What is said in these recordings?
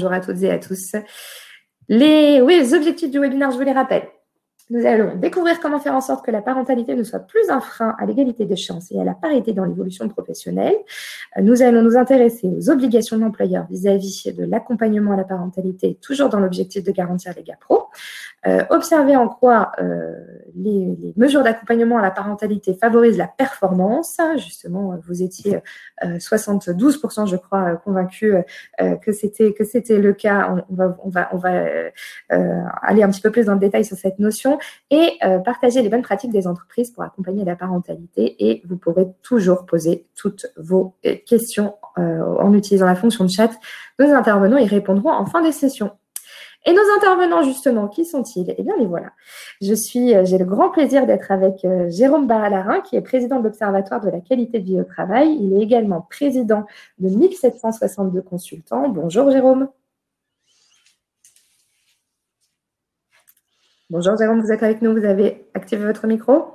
Bonjour à toutes et à tous. Les, oui, les objectifs du webinaire, je vous les rappelle. Nous allons découvrir comment faire en sorte que la parentalité ne soit plus un frein à l'égalité des chances et à la parité dans l'évolution professionnelle. Nous allons nous intéresser aux obligations de l'employeur vis-à-vis de l'accompagnement à la parentalité, toujours dans l'objectif de garantir les GAPRO. Euh, observer en quoi euh, les, mesures d'accompagnement à la parentalité favorisent la performance. Justement, vous étiez euh, 72%, je crois, convaincus euh, que c'était que c'était le cas. On, va euh, aller un petit peu plus dans le détail sur cette notion et partager les bonnes pratiques des entreprises pour accompagner la parentalité. Et vous pourrez toujours poser toutes vos questions en utilisant la fonction de chat. Nos intervenants y répondront en fin de session. Et nos intervenants, justement, qui sont-ils? Eh bien, les voilà. Je suis, euh, j'ai le grand plaisir d'être avec euh, Jérôme Baralarin, qui est président de l'Observatoire de la qualité de vie au travail. Il est également président de 1762 consultants. Bonjour, Jérôme. Bonjour, Jérôme, vous êtes avec nous. Vous avez activé votre micro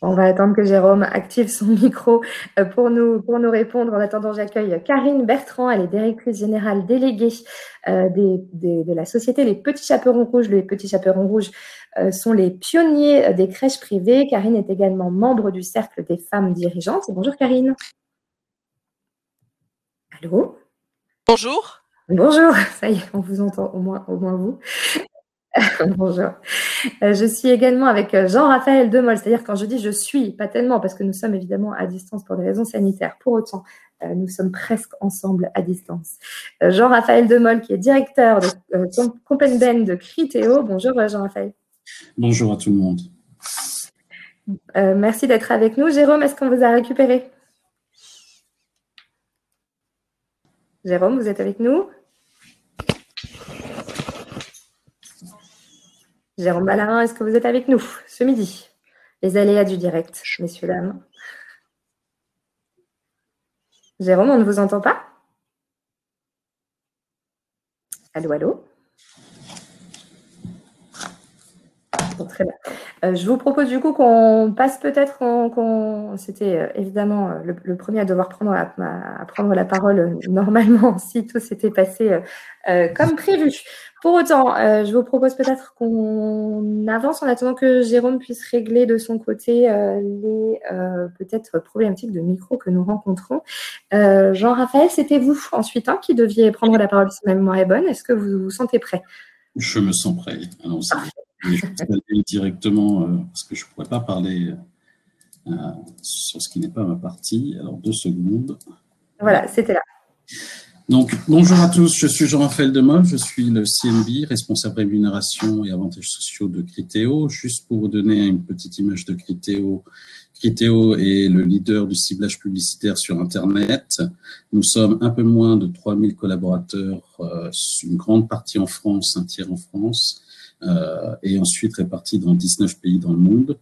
On va attendre que Jérôme active son micro euh, pour nous, répondre. En attendant, j'accueille Karine Bertrand. Elle est directrice générale déléguée euh, de la société Les Petits Chaperons Rouges. Les Petits Chaperons Rouges euh, sont les pionniers des crèches privées. Karine est également membre du Cercle des femmes dirigeantes. Bonjour Karine. Allô? Bonjour. Bonjour, ça y est, on vous entend au moins, au moins vous. Bonjour. Euh, je suis également avec euh, Jean-Raphaël Demol, c'est-à-dire quand je dis je suis, pas tellement, parce que nous sommes évidemment à distance pour des raisons sanitaires. Pour autant, euh, nous sommes presque ensemble à distance. Jean-Raphaël Demol, qui est directeur de euh, de Criteo. Bonjour Jean-Raphaël. Bonjour à tout le monde. merci d'être avec nous. Jérôme, est-ce qu'on vous a récupéré? Jérôme, vous êtes avec nous? Jérôme Ballarin, est-ce que vous êtes avec nous ce midi? Les aléas du direct, messieurs, dames. Jérôme, on ne vous entend pas? Allô, allô? Très bien. Euh, je vous propose du coup qu'on passe peut-être, qu'on, c'était euh, évidemment euh, le, premier à devoir prendre la, parole normalement si tout s'était passé comme prévu. Pour autant, je vous propose peut-être qu'on avance en attendant que Jérôme puisse régler de son côté les peut-être problématiques de micro que nous rencontrons. Jean-Raphaël, c'était vous ensuite hein, qui deviez prendre la parole si ma mémoire est bonne. Est-ce que vous vous sentez prêt? Je me sens prêt. Alors, je vais aller directement, euh, parce que je ne pourrais pas parler euh, sur ce qui n'est pas ma partie. Alors, deux secondes. Voilà, c'était là. Donc, bonjour à tous, je suis Jean-Raphaël je suis le CNB, responsable rémunération et avantages sociaux de Criteo. Juste pour vous donner une petite image de Criteo, Criteo est le leader du ciblage publicitaire sur Internet. Nous sommes un peu moins de 3000 collaborateurs, euh, une grande partie en France, un tiers en France, euh, et ensuite répartis dans 19 pays dans le monde,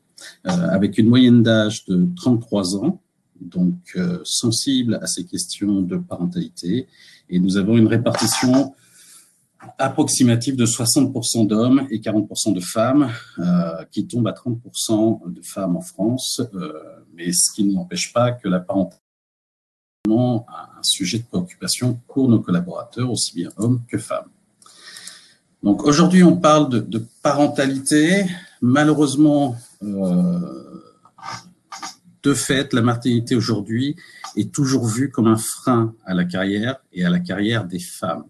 euh, avec une moyenne d'âge de 33 ans, donc sensible à ces questions de parentalité. Et nous avons une répartition approximative de 60% d'hommes et 40% de femmes, euh, qui tombe à 30% de femmes en France, euh, mais ce qui n'empêche pas que la parentalité est un sujet de préoccupation pour nos collaborateurs, aussi bien hommes que femmes. Donc aujourd'hui, on parle de, de parentalité. Malheureusement, euh, de fait, la maternité aujourd'hui est toujours vue comme un frein à la carrière et à la carrière des femmes.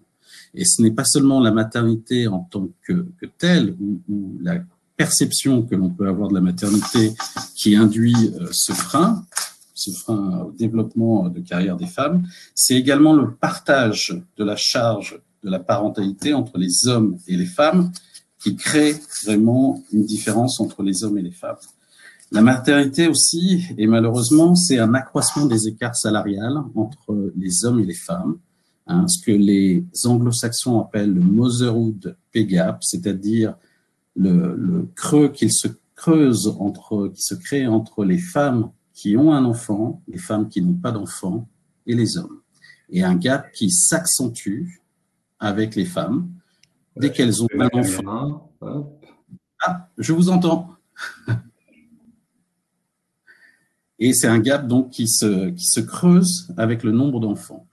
Et ce n'est pas seulement la maternité en tant que, telle ou, ou, la perception que l'on peut avoir de la maternité qui induit euh, ce frein, ce frein au développement de carrière des femmes, c'est également le partage de la charge de la parentalité entre les hommes et les femmes qui crée vraiment une différence entre les hommes et les femmes. La maternité aussi, et malheureusement, c'est un accroissement des écarts salariales entre les hommes et les femmes, hein, ce que les anglo-saxons appellent le motherhood pay gap, c'est-à-dire le, le, creux qu'il se creuse entre, qui se crée entre les femmes qui ont un enfant, les femmes qui n'ont pas d'enfant et les hommes. Et un gap qui s'accentue avec les femmes dès qu'elles ont un enfant. Ah, je vous entends. Et c'est un gap donc qui se, qui se creuse avec le nombre d'enfants.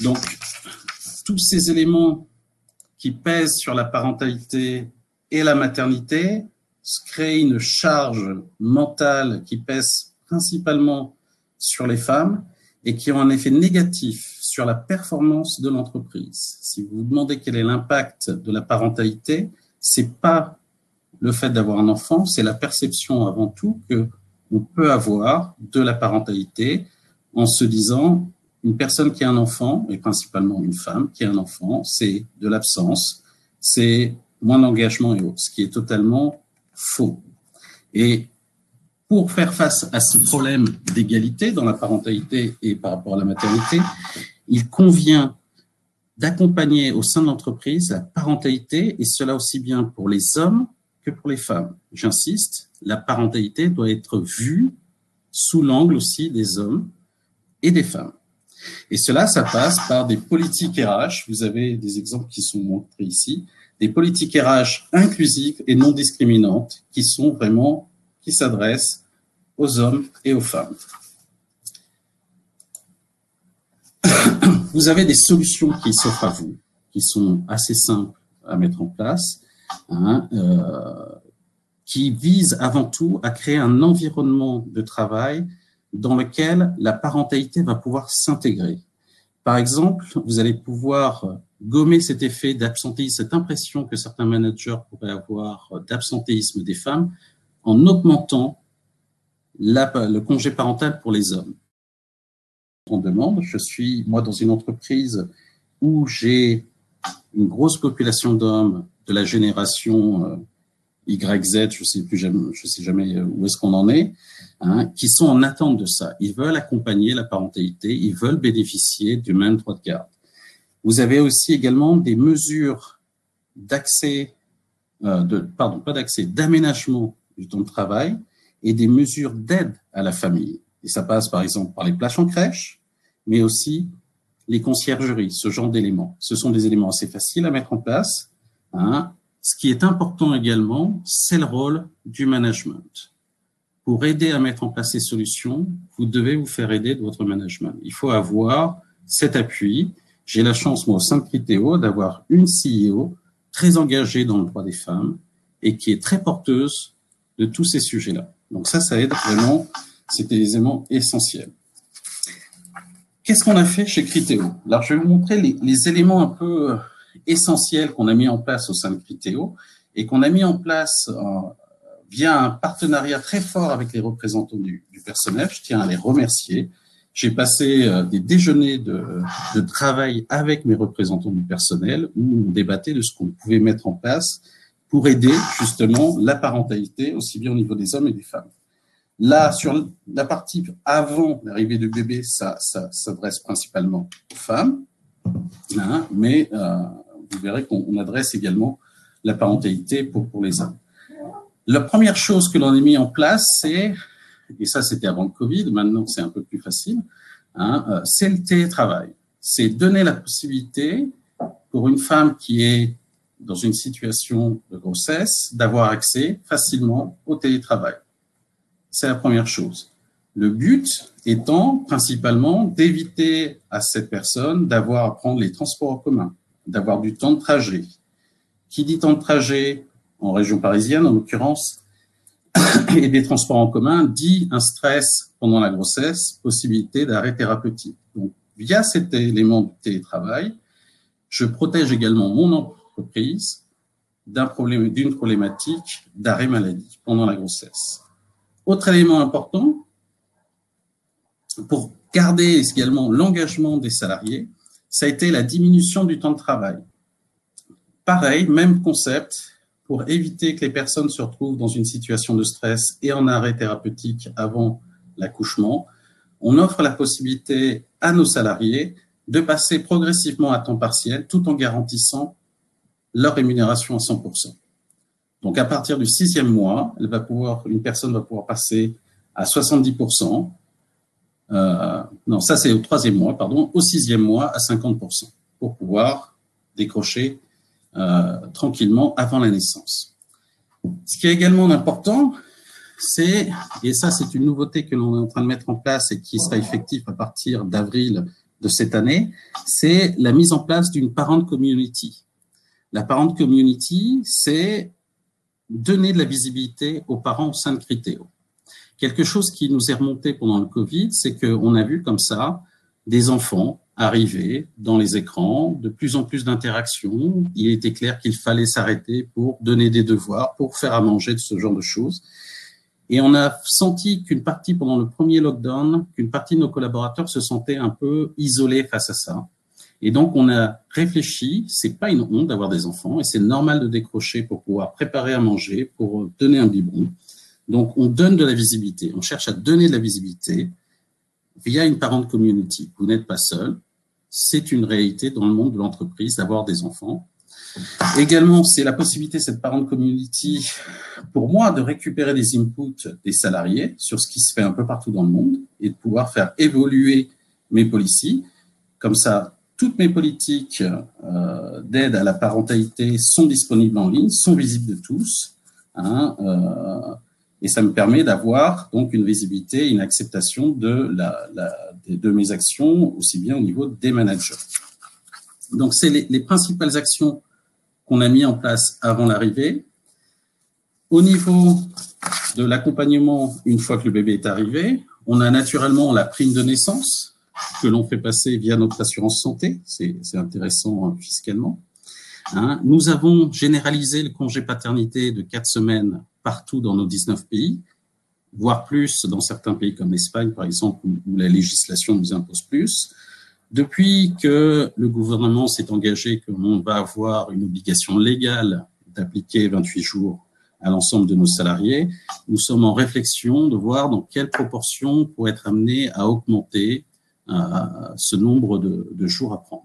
Donc, tous ces éléments qui pèsent sur la parentalité et la maternité créent une charge mentale qui pèse principalement sur les femmes et qui ont un effet négatif sur la performance de l'entreprise. Si vous vous demandez quel est l'impact de la parentalité, c'est pas le fait d'avoir un enfant, c'est la perception avant tout que on peut avoir de la parentalité en se disant une personne qui a un enfant, et principalement une femme qui a un enfant, c'est de l'absence, c'est moins d'engagement et autres, ce qui est totalement faux. Et pour faire face à ce problème d'égalité dans la parentalité et par rapport à la maternité, il convient d'accompagner au sein de l'entreprise la parentalité, et cela aussi bien pour les hommes que pour les femmes. J'insiste, la parentalité doit être vue sous l'angle aussi des hommes et des femmes. Et cela, ça passe par des politiques RH. Vous avez des exemples qui sont montrés ici. Des politiques RH inclusives et non discriminantes qui sont vraiment, qui s'adressent aux hommes et aux femmes. Vous avez des solutions qui s'offrent à vous, qui sont assez simples à mettre en place, hein, euh, qui visent avant tout à créer un environnement de travail dans lequel la parentalité va pouvoir s'intégrer. Par exemple, vous allez pouvoir gommer cet effet d'absentéisme, cette impression que certains managers pourraient avoir d'absentéisme des femmes en augmentant le congé parental pour les hommes. On demande, je suis moi dans une entreprise où j'ai une grosse population d'hommes de la génération euh, YZ, je sais plus je sais jamais où est-ce qu'on en est, hein, qui sont en attente de ça. Ils veulent accompagner la parentalité, ils veulent bénéficier du même droit de garde. Vous avez aussi également des mesures d'accès, euh, de, pardon, pas d'accès, d'aménagement du temps de travail et des mesures d'aide à la famille. Et ça passe par exemple par les places en crèche, mais aussi les conciergeries, ce genre d'éléments. Ce sont des éléments assez faciles à mettre en place. Hein, ce qui est important également, c'est le rôle du management. Pour aider à mettre en place ces solutions, vous devez vous faire aider de votre management. Il faut avoir cet appui. J'ai la chance, moi, au sein de Criteo, d'avoir une CEO très engagée dans le droit des femmes et qui est très porteuse de tous ces sujets-là. Donc ça, ça aide vraiment, c'était des éléments essentiels. Qu'est-ce qu'on a fait chez Criteo Alors, je vais vous montrer les, les éléments un peu essentiels qu'on a mis en place au sein de Criteo et qu'on a mis en place euh, via un partenariat très fort avec les représentants du, personnel. Je tiens à les remercier. J'ai passé euh, des déjeuners de, de, travail avec mes représentants du personnel où on débattait de ce qu'on pouvait mettre en place pour aider justement la parentalité, aussi bien au niveau des hommes et des femmes. Là, sur la partie avant l'arrivée du bébé, ça, ça s'adresse principalement aux femmes, hein, mais euh, vous verrez qu'on adresse également la parentalité pour, pour les hommes. La première chose que l'on a mis en place, c'est, et ça c'était avant le Covid, maintenant c'est un peu plus facile, hein, euh, c'est le télétravail. C'est donner la possibilité pour une femme qui est dans une situation de grossesse d'avoir accès facilement au télétravail. C'est la première chose. Le but étant principalement d'éviter à cette personne d'avoir à prendre les transports en commun d'avoir du temps de trajet. Qui dit temps de trajet en région parisienne, en l'occurrence, et des transports en commun, dit un stress pendant la grossesse, possibilité d'arrêt thérapeutique. Donc, via cet élément de télétravail, je protège également mon entreprise d'une problématique d'arrêt maladie pendant la grossesse. Autre élément important, pour garder également l'engagement des salariés, ça a été la diminution du temps de travail. Pareil, même concept, pour éviter que les personnes se retrouvent dans une situation de stress et en arrêt thérapeutique avant l'accouchement, on offre la possibilité à nos salariés de passer progressivement à temps partiel tout en garantissant leur rémunération à 100%. Donc, à partir du sixième mois, une personne va pouvoir passer à 70%, euh, non, ça c'est au troisième mois, pardon, au sixième mois à 50% pour pouvoir décrocher euh, tranquillement avant la naissance. Ce qui est également important, c'est, et ça c'est une nouveauté que l'on est en train de mettre en place et qui sera effective à partir d'avril de cette année, c'est la mise en place d'une parent community. La parent community, c'est donner de la visibilité aux parents au sein de Criteo. Quelque chose qui nous est remonté pendant le Covid, c'est qu'on a vu comme ça des enfants arriver dans les écrans, de plus en plus d'interactions. Il était clair qu'il fallait s'arrêter pour donner des devoirs, pour faire à manger, de ce genre de choses. Et on a senti qu'une partie, pendant le premier lockdown, qu'une partie de nos collaborateurs se sentaient un peu isolés face à ça. Et donc, on a réfléchi, c'est pas une honte d'avoir des enfants et c'est normal de décrocher pour pouvoir préparer à manger, pour donner un biberon. Donc, on donne de la visibilité, on cherche à donner de la visibilité via une parent community. Vous n'êtes pas seul, c'est une réalité dans le monde de l'entreprise d'avoir des enfants. Également, c'est la possibilité, cette parent community, pour moi, de récupérer des inputs des salariés sur ce qui se fait un peu partout dans le monde et de pouvoir faire évoluer mes policies. Comme ça, toutes mes politiques euh, d'aide à la parentalité sont disponibles en ligne, sont visibles de tous. Hein, euh, et ça me permet d'avoir donc une visibilité, une acceptation de, la, de mes actions, aussi bien au niveau des managers. Donc, c'est les, les, principales actions qu'on a mis en place avant l'arrivée. Au niveau de l'accompagnement, une fois que le bébé est arrivé, on a naturellement la prime de naissance que l'on fait passer via notre assurance santé. C'est intéressant hein, fiscalement. Hein. Nous avons généralisé le congé paternité de quatre semaines partout dans nos 19 pays, voire plus dans certains pays comme l'Espagne, par exemple, où la législation nous impose plus. Depuis que le gouvernement s'est engagé qu'on va avoir une obligation légale d'appliquer 28 jours à l'ensemble de nos salariés, nous sommes en réflexion de voir dans quelle proportion pour être amené à augmenter euh, ce nombre de jours à prendre.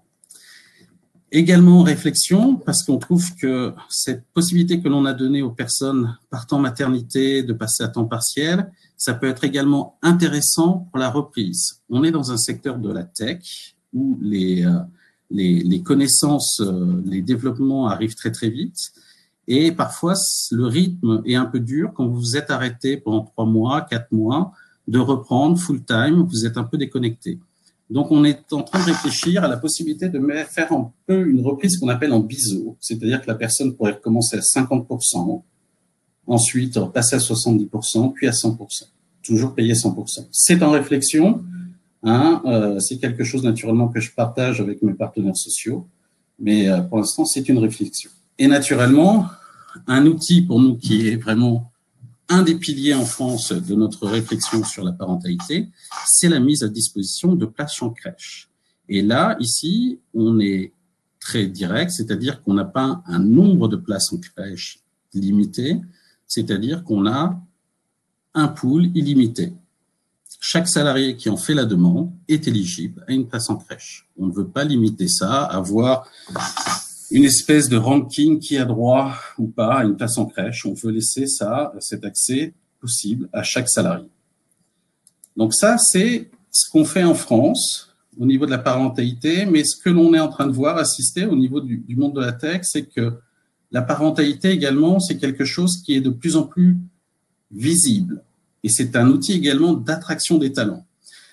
Également réflexion, parce qu'on trouve que cette possibilité que l'on a donnée aux personnes partant maternité de passer à temps partiel, ça peut être également intéressant pour la reprise. On est dans un secteur de la tech où les, euh, les, les connaissances, euh, les développements arrivent très très vite. Et parfois, le rythme est un peu dur quand vous vous êtes arrêté pendant trois mois, quatre mois, de reprendre full time, vous êtes un peu déconnecté. Donc, on est en train de réfléchir à la possibilité de faire un peu une reprise qu'on appelle en biseau, c'est-à-dire que la personne pourrait recommencer à 50%, ensuite passer à 70%, puis à 100%, toujours payer 100%. C'est en réflexion, hein, euh, c'est quelque chose naturellement que je partage avec mes partenaires sociaux, mais euh, pour l'instant, c'est une réflexion. Et naturellement, un outil pour nous qui est vraiment un des piliers en France de notre réflexion sur la parentalité, c'est la mise à disposition de places en crèche. Et là, ici, on est très direct, c'est-à-dire qu'on n'a pas un nombre de places en crèche limité, c'est-à-dire qu'on a un pool illimité. Chaque salarié qui en fait la demande est éligible à une place en crèche. On ne veut pas limiter ça à voir une espèce de ranking qui a droit ou pas à une place en crèche. On veut laisser ça, cet accès possible à chaque salarié. Donc ça, c'est ce qu'on fait en France au niveau de la parentalité, mais ce que l'on est en train de voir, assister au niveau du, du monde de la tech, c'est que la parentalité également, c'est quelque chose qui est de plus en plus visible. Et c'est un outil également d'attraction des talents.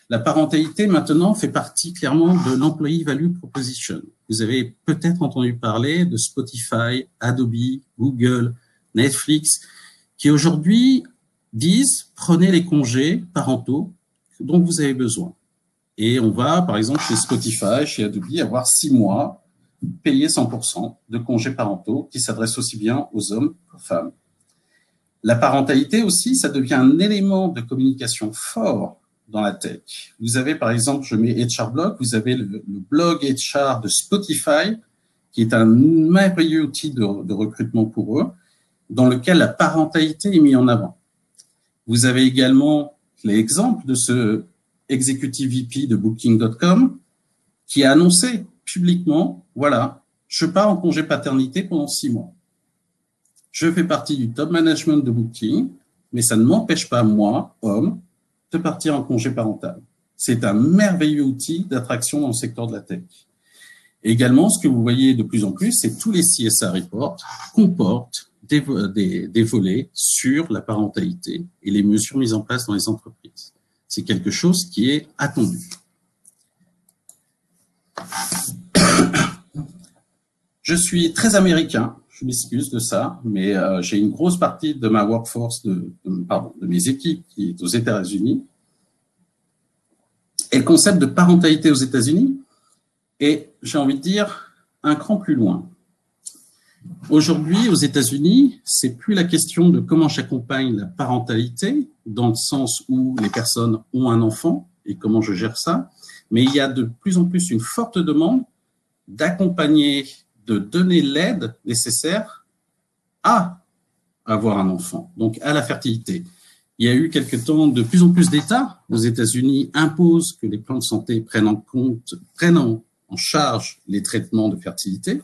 La parentalité, maintenant, fait partie clairement de l'Employee Value Proposition. Vous avez peut-être entendu parler de Spotify, Adobe, Google, Netflix, qui aujourd'hui disent prenez les congés parentaux dont vous avez besoin. Et on va, par exemple, chez Spotify, chez Adobe, avoir six mois payés 100% de congés parentaux qui s'adressent aussi bien aux hommes qu'aux femmes. La parentalité aussi, ça devient un élément de communication fort dans la tech. Vous avez par exemple, je mets HR Blog, vous avez le, blog HR de Spotify, qui est un merveilleux outil de, de, recrutement pour eux, dans lequel la parentalité est mise en avant. Vous avez également l'exemple de ce executive VP de Booking.com qui a annoncé publiquement, voilà, je pars en congé paternité pendant six mois. Je fais partie du top management de Booking, mais ça ne m'empêche pas, moi, homme, de partir en congé parental. C'est un merveilleux outil d'attraction dans le secteur de la tech. Également, ce que vous voyez de plus en plus, c'est tous les CSA reports comportent des, des, des, volets sur la parentalité et les mesures mises en place dans les entreprises. C'est quelque chose qui est attendu. Je suis très américain, je m'excuse de ça, mais euh, j'ai une grosse partie de ma workforce, de, pardon, de mes équipes qui est aux États-Unis. Et le concept de parentalité aux États-Unis est, j'ai envie de dire, un cran plus loin. Aujourd'hui, aux États-Unis, c'est plus la question de comment j'accompagne la parentalité, dans le sens où les personnes ont un enfant et comment je gère ça, mais il y a de plus en plus une forte demande d'accompagner, de donner l'aide nécessaire à avoir un enfant, donc à la fertilité. Il y a eu quelque temps de plus en plus d'États aux États-Unis imposent que les plans de santé prennent en compte, prennent en, charge les traitements de fertilité.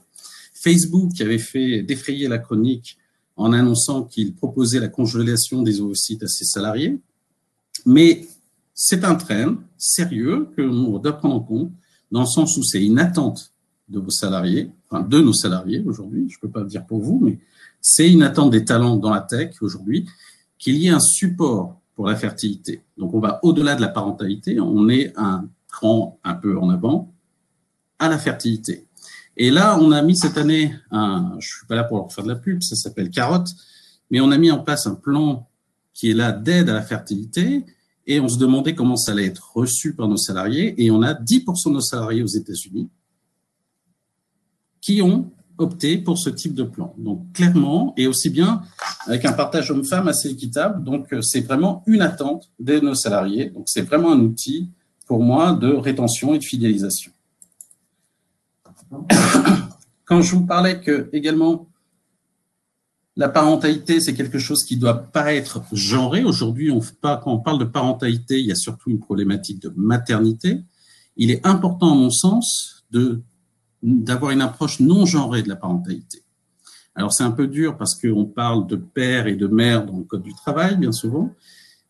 Facebook avait fait défrayer la chronique en annonçant qu'il proposait la congélation des ovocytes à ses salariés. Mais c'est un train sérieux que l'on doit prendre en compte, dans le sens où c'est une attente de vos salariés, enfin de nos salariés aujourd'hui, je ne peux pas le dire pour vous, mais c'est une attente des talents dans la tech aujourd'hui, qu'il y ait un support pour la fertilité. Donc on va au-delà de la parentalité, on est un cran un peu en avant à la fertilité. Et là, on a mis cette année, un, je suis pas là pour leur faire de la pub, ça s'appelle Carotte, mais on a mis en place un plan qui est là d'aide à la fertilité, et on se demandait comment ça allait être reçu par nos salariés, et on a 10% de nos salariés aux États-Unis qui ont opté pour ce type de plan. Donc clairement, et aussi bien avec un partage homme-femme assez équitable, donc c'est vraiment une attente de nos salariés, donc c'est vraiment un outil pour moi de rétention et de fidélisation. Quand je vous parlais que également la parentalité, c'est quelque chose qui ne doit pas être genré. Aujourd'hui, quand on parle de parentalité, il y a surtout une problématique de maternité. Il est important, à mon sens, de d'avoir une approche non genrée de la parentalité. Alors c'est un peu dur parce qu'on parle de père et de mère dans le code du travail, bien souvent,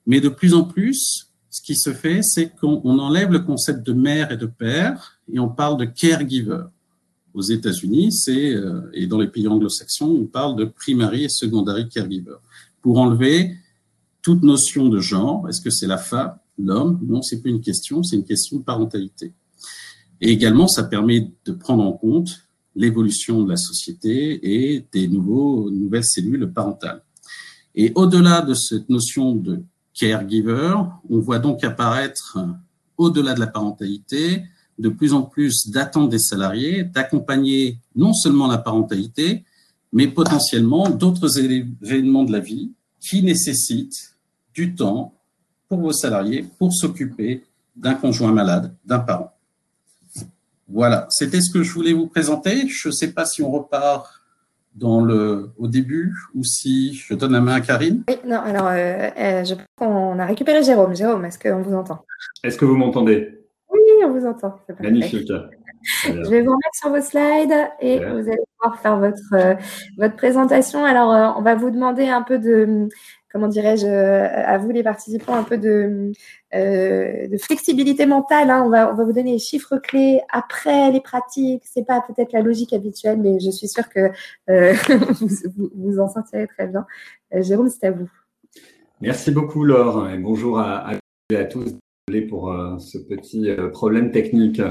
mais de plus en plus, ce qui se fait, c'est qu'on enlève le concept de mère et de père et on parle de caregiver aux États-Unis, c'est euh, et dans les pays anglo-saxons, on parle de primary et secondary caregiver pour enlever toute notion de genre. Est-ce que c'est la femme, l'homme? Non, c'est plus une question, c'est une question de parentalité. Et également, ça permet de prendre en compte l'évolution de la société et des nouveaux, nouvelles cellules parentales. Et au-delà de cette notion de caregiver, on voit donc apparaître, au-delà de la parentalité, de plus en plus d'attentes des salariés d'accompagner non seulement la parentalité, mais potentiellement d'autres événements de la vie qui nécessitent du temps pour vos salariés pour s'occuper d'un conjoint malade, d'un parent. Voilà, c'était ce que je voulais vous présenter. Je ne sais pas si on repart dans le, au début ou si je donne la main à Karine. Oui, non, alors euh, euh, je pense qu'on a récupéré Jérôme. Jérôme, est-ce qu'on vous entend? Est-ce que vous m'entendez? Oui, on vous entend. Magnifique. Je vais vous remettre sur vos slides et vous allez pouvoir faire votre, euh, votre présentation. Alors, euh, on va vous demander un peu de, comment dirais-je, euh, à vous les participants, un peu de, de flexibilité mentale. Hein. On, va, on va vous donner les chiffres clés après les pratiques. Ce n'est pas peut-être la logique habituelle, mais je suis sûre que vous, vous, en sortirez très bien. Jérôme, c'est à vous. Merci beaucoup, Laure, et bonjour à, à tous pour euh, ce petit euh, problème technique.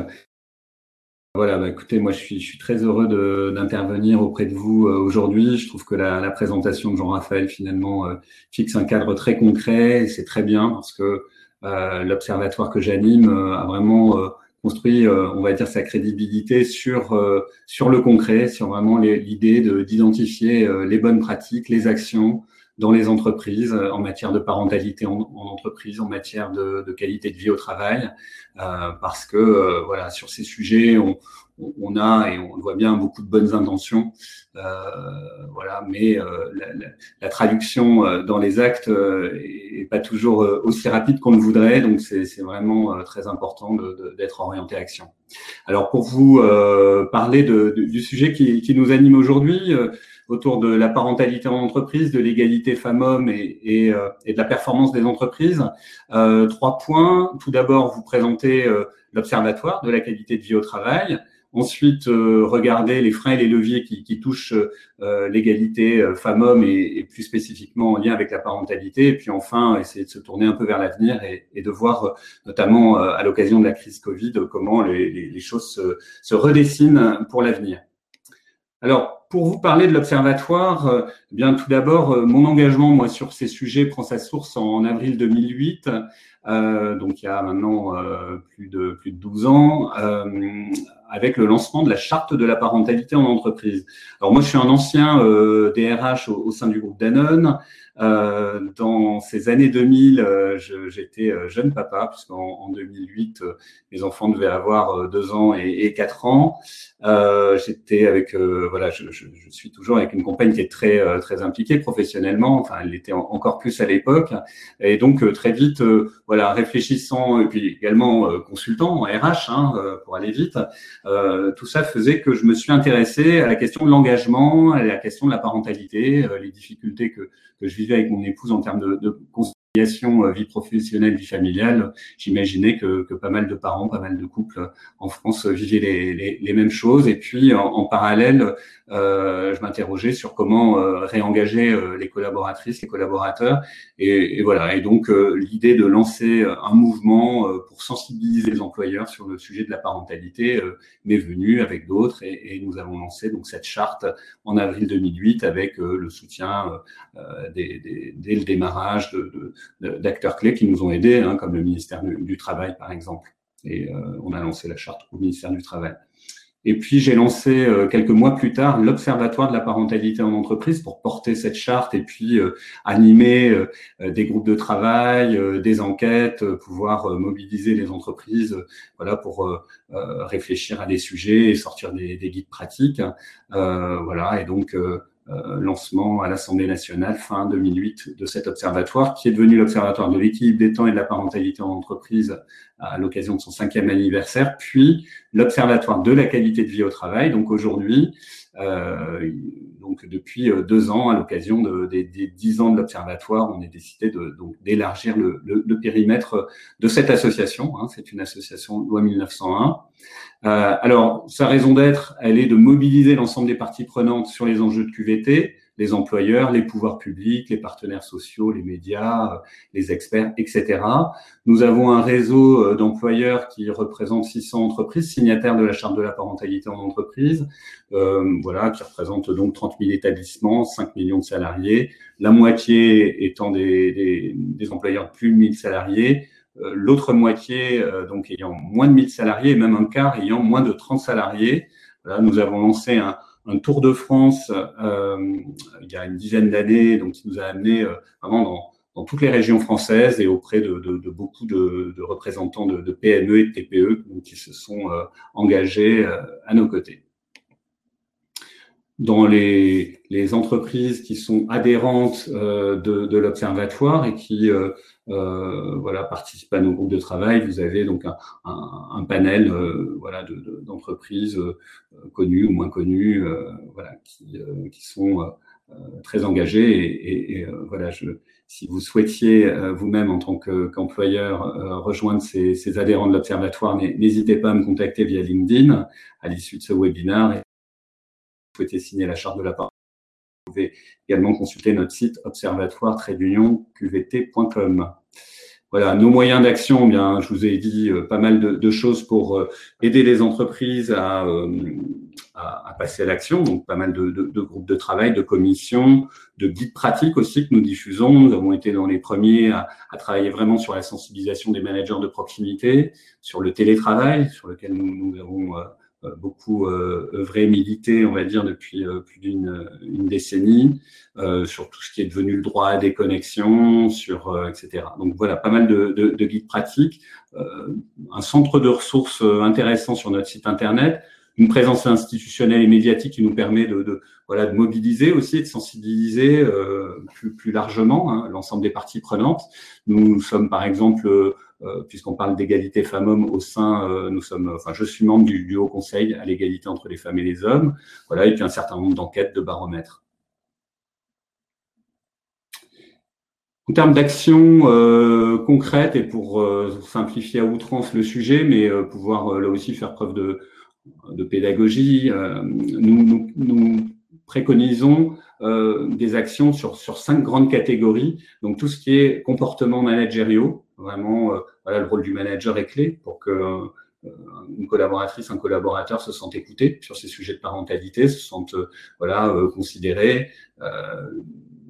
Voilà, bah, écoutez, moi je suis, je suis très heureux d'intervenir auprès de vous euh, aujourd'hui. Je trouve que la, la présentation de Jean-Raphaël finalement fixe un cadre très concret et c'est très bien parce que l'observatoire que j'anime a vraiment construit, on va dire, sa crédibilité sur sur le concret, sur vraiment l'idée d'identifier les bonnes pratiques, les actions, dans les entreprises euh, en matière de parentalité en, entreprise, en matière de, de, qualité de vie au travail, euh, parce que euh, voilà sur ces sujets on, on, a et on voit bien beaucoup de bonnes intentions, euh, voilà, mais la, la, la, traduction dans les actes est, pas toujours aussi rapide qu'on le voudrait, donc c'est vraiment très important d'être orienté action. Alors pour vous parler de, du sujet qui, qui nous anime aujourd'hui autour de la parentalité en entreprise, de l'égalité femmes-hommes et, et, et, de la performance des entreprises. trois points. Tout d'abord, vous présentez l'Observatoire de la qualité de vie au travail. Ensuite, euh, regarder les freins et les leviers qui, qui touchent euh, l'égalité euh, femmes-hommes et, et, plus spécifiquement en lien avec la parentalité. Et puis enfin, essayer de se tourner un peu vers l'avenir et, et, de voir, notamment à l'occasion de la crise Covid, comment les, les, les choses se, se, redessinent pour l'avenir. Alors, pour vous parler de l'observatoire, eh bien tout d'abord, mon engagement moi sur ces sujets prend sa source en avril 2008. Euh, donc il y a maintenant euh, plus de plus de 12 ans, euh, avec le lancement de la charte de la parentalité en entreprise. Alors moi, je suis un ancien DRH au, au, sein du groupe Danone. Euh, dans ces années 2000, euh, j'étais euh, jeune papa, puisqu'en en 2008, mes enfants devaient avoir deux ans et, et quatre ans. j'étais avec, voilà, je, je, je, suis toujours avec une compagne qui est très très impliquée professionnellement. Enfin, elle l'était encore plus à l'époque. Et donc très vite, voilà, réfléchissant et puis également consultant en RH hein, pour aller vite. tout ça faisait que je me suis intéressé à la question de l'engagement, à la question de la parentalité, les difficultés que je vivais avec mon épouse en termes de, de euh, vie professionnelle, vie familiale, j'imaginais que, que, pas mal de parents, pas mal de couples en France vivaient les, les, les mêmes choses. Et puis, en, parallèle, euh, je m'interrogeais sur comment euh, réengager euh, les collaboratrices, les collaborateurs. Et, et voilà. Et donc, euh, l'idée de lancer un mouvement pour sensibiliser les employeurs sur le sujet de la parentalité m'est venue avec d'autres. Et, et, nous avons lancé donc cette charte en avril 2008 avec le soutien des, des, dès le démarrage de, de, d'acteurs clés qui nous ont aidés, hein, comme le ministère du, Travail, par exemple. Et on a lancé la charte au ministère du Travail. Et puis j'ai lancé euh, quelques mois plus tard l'Observatoire de la parentalité en entreprise pour porter cette charte et puis euh, animer euh, des groupes de travail, des enquêtes, pouvoir mobiliser les entreprises, voilà pour réfléchir à des sujets et sortir des, des guides pratiques, voilà et donc euh, lancement à l'Assemblée nationale fin 2008 de cet observatoire, qui est devenu l'observatoire de l'équilibre des temps et de la parentalité en entreprise à l'occasion de son cinquième anniversaire, puis l'observatoire de la qualité de vie au travail. Donc aujourd'hui, euh, donc depuis euh, deux ans, à l'occasion de, des, dix ans de l'observatoire, on est décidé de, donc d'élargir le, périmètre de cette association. Hein, C'est une association loi 1901. Euh, alors, sa raison d'être, elle est de mobiliser l'ensemble des parties prenantes sur les enjeux de QVT, les employeurs, les pouvoirs publics, les partenaires sociaux, les médias, euh, les experts, etc. Nous avons un réseau euh, d'employeurs qui représente 600 entreprises signataires de la charte de la parentalité en entreprise, euh, voilà, qui représente donc 30 000 établissements, 5 millions de salariés, la moitié étant des, employeurs de plus de 1000 salariés, l'autre moitié euh, donc ayant moins de 1000 salariés et même un quart ayant moins de 30 salariés. Voilà, nous avons lancé un, Tour de France euh, il y a une dizaine d'années, donc qui nous a amené euh, vraiment dans, toutes les régions françaises et auprès de, beaucoup de, représentants de, PME et de TPE donc, qui se sont euh, engagés euh, à nos côtés. Dans les, les, entreprises qui sont adhérentes euh, de, l'observatoire et qui voilà, participent à nos groupes de travail, vous avez donc un, un, un panel voilà, d'entreprises connues ou moins connues voilà, qui, qui sont très engagées. Et, et, et voilà, je, si vous souhaitiez vous-même en tant qu'employeur rejoindre ces, ces, adhérents de l'Observatoire, n'hésitez pas à me contacter via LinkedIn à l'issue de ce webinaire. Souhaitez signer la charte de la part, vous pouvez également consulter notre site observatoire-qvt.com. Voilà, nos moyens d'action, eh bien, je vous ai dit pas mal de, de choses pour aider les entreprises à, à, à passer à l'action. Donc, pas mal de, de, de, groupes de travail, de commissions, de guides pratiques aussi que nous diffusons. Nous avons été dans les premiers à, à travailler vraiment sur la sensibilisation des managers de proximité, sur le télétravail, sur lequel nous, nous avons euh, euh beaucoup euh, œuvré, milité, on va dire, depuis euh, plus d'une une décennie, euh, sur tout ce qui est devenu le droit à des connexions, sur euh, etc. Donc voilà, pas mal de, de, de guides pratiques, un centre de ressources intéressant sur notre site internet, une présence institutionnelle et médiatique qui nous permet de, de voilà, de mobiliser aussi, de sensibiliser euh, plus, plus, largement hein, l'ensemble des parties prenantes. Nous, sommes par exemple, euh, euh, puisqu'on parle d'égalité femmes-hommes au sein, euh, nous sommes, enfin, je suis membre du, du Haut Conseil à l'égalité entre les femmes et les hommes, voilà, et puis un certain nombre d'enquêtes, de baromètres. En termes d'actions euh, concrètes et pour, euh, simplifier à outrance le sujet, mais euh, pouvoir euh, là aussi faire preuve de, de pédagogie, nous, nous, nous, préconisons des actions sur, sur cinq grandes catégories. Donc tout ce qui est comportement managériaux, vraiment voilà, le rôle du manager est clé pour que une collaboratrice, un collaborateur se sente écouté sur ces sujets de parentalité, se sente voilà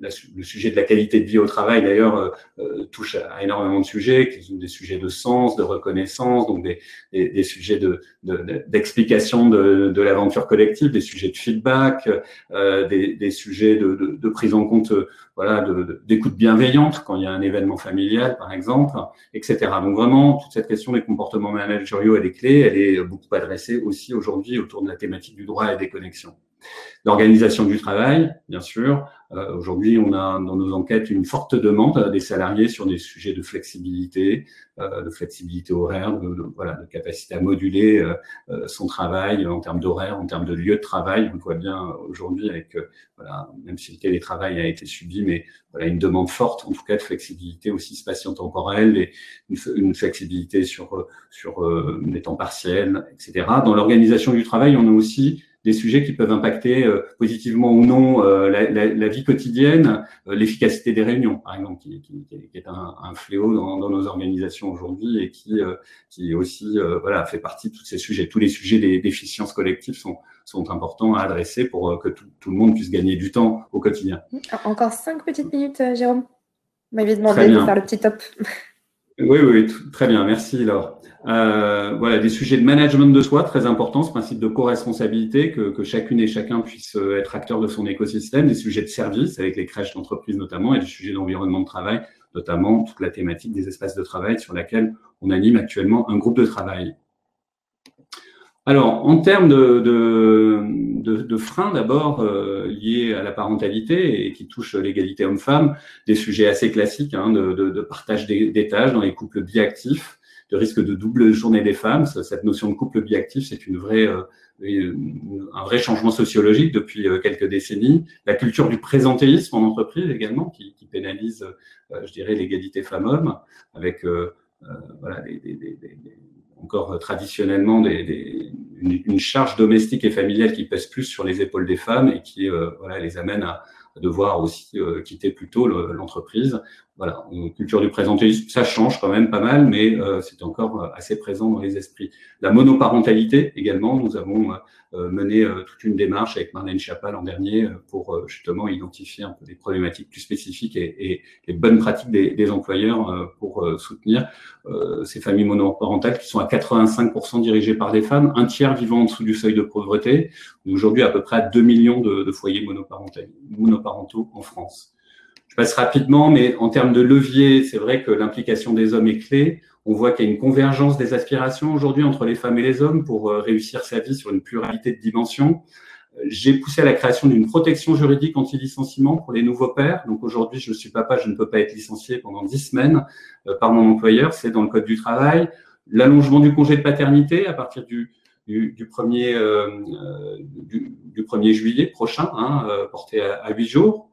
le sujet de la qualité de vie au travail, d'ailleurs, euh, euh, touche à, énormément de sujets, qui sont des sujets de sens, de reconnaissance, donc des, des, des sujets d'explication de, de, de, l'aventure collective, des sujets de feedback, euh, des, des, sujets de, prise en compte, voilà, d'écoute bienveillante quand il y a un événement familial, par exemple, etc. Donc vraiment, toute cette question des comportements managériaux, elle est clé, elle est beaucoup adressée aussi aujourd'hui autour de la thématique du droit et des connexions. L'organisation du travail, bien sûr. Euh, Aujourd'hui, on a dans nos enquêtes une forte demande des salariés sur des sujets de flexibilité, euh, de flexibilité horaire, de, voilà, de capacité à moduler euh, euh son travail en termes d'horaire, en termes de lieu de travail. On le voit bien aujourd'hui avec, euh, voilà, même si le télétravail a été subi, mais voilà, une demande forte, en tout cas, de flexibilité aussi spatio-temporelle et une, une, flexibilité sur, sur les temps partiels, etc. Dans l'organisation du travail, on a aussi des sujets qui peuvent impacter euh, positivement ou non euh, la, la, la, vie quotidienne, euh, l'efficacité des réunions, par exemple, qui, qui, qui est un, un fléau dans, dans, nos organisations aujourd'hui et qui, qui aussi voilà, fait partie de tous ces sujets. Tous les sujets d'efficience collective sont, sont importants à adresser pour que tout, tout, le monde puisse gagner du temps au quotidien. Encore cinq petites minutes, Jérôme? Vous m'avez demandé de faire le petit top. Oui, oui, très bien. Merci, Laure. Euh, voilà, des sujets de management de soi, très importants, ce principe de co-responsabilité, que, que, chacune et chacun puisse euh, être acteur de son écosystème, des sujets de service, avec les crèches d'entreprise notamment, et des sujets d'environnement de travail, notamment toute la thématique des espaces de travail sur laquelle on anime actuellement un groupe de travail. Alors, en termes de, de, de, de freins d'abord euh, liés à la parentalité et qui touchent l'égalité homme-femme, des sujets assez classiques hein, de, de, partage des, tâches dans les couples biactifs, de risque de double journée des femmes. Cette notion de couple biactif, c'est une vraie, euh, un vrai changement sociologique depuis euh, quelques décennies. La culture du présentéisme en entreprise également, qui, qui pénalise, euh, je dirais, l'égalité femmes-hommes, avec voilà, des, des, des, encore traditionnellement des, une, charge domestique et familiale qui pèse plus sur les épaules des femmes et qui voilà, les amène à, devoir aussi quitter plus tôt l'entreprise voilà, culture du présentéisme, ça change quand même pas mal, mais euh, c'est encore euh, assez présent dans les esprits. La monoparentalité également, nous avons euh, mené toute une démarche avec Marlène Chapal l'an dernier pour justement identifier un peu des problématiques plus spécifiques et, les bonnes pratiques des, employeurs pour soutenir ces familles monoparentales qui sont à 85% dirigées par des femmes, un tiers vivant en dessous du seuil de pauvreté, aujourd'hui à peu près à 2 millions de foyers monoparentaux en France. Je passe rapidement, mais en termes de levier, c'est vrai que l'implication des hommes est clé. On voit qu'il y a une convergence des aspirations aujourd'hui entre les femmes et les hommes pour euh, réussir sa vie sur une pluralité de dimensions. Euh, j'ai poussé à la création d'une protection juridique anti-licenciement pour les nouveaux pères. Donc aujourd'hui, je suis papa, je ne peux pas être licencié pendant dix semaines euh, par mon employeur. C'est dans le code du travail. L'allongement du congé de paternité à partir du, du, du, 1er, euh, du, du 1er juillet prochain, hein, porté à, 8 jours.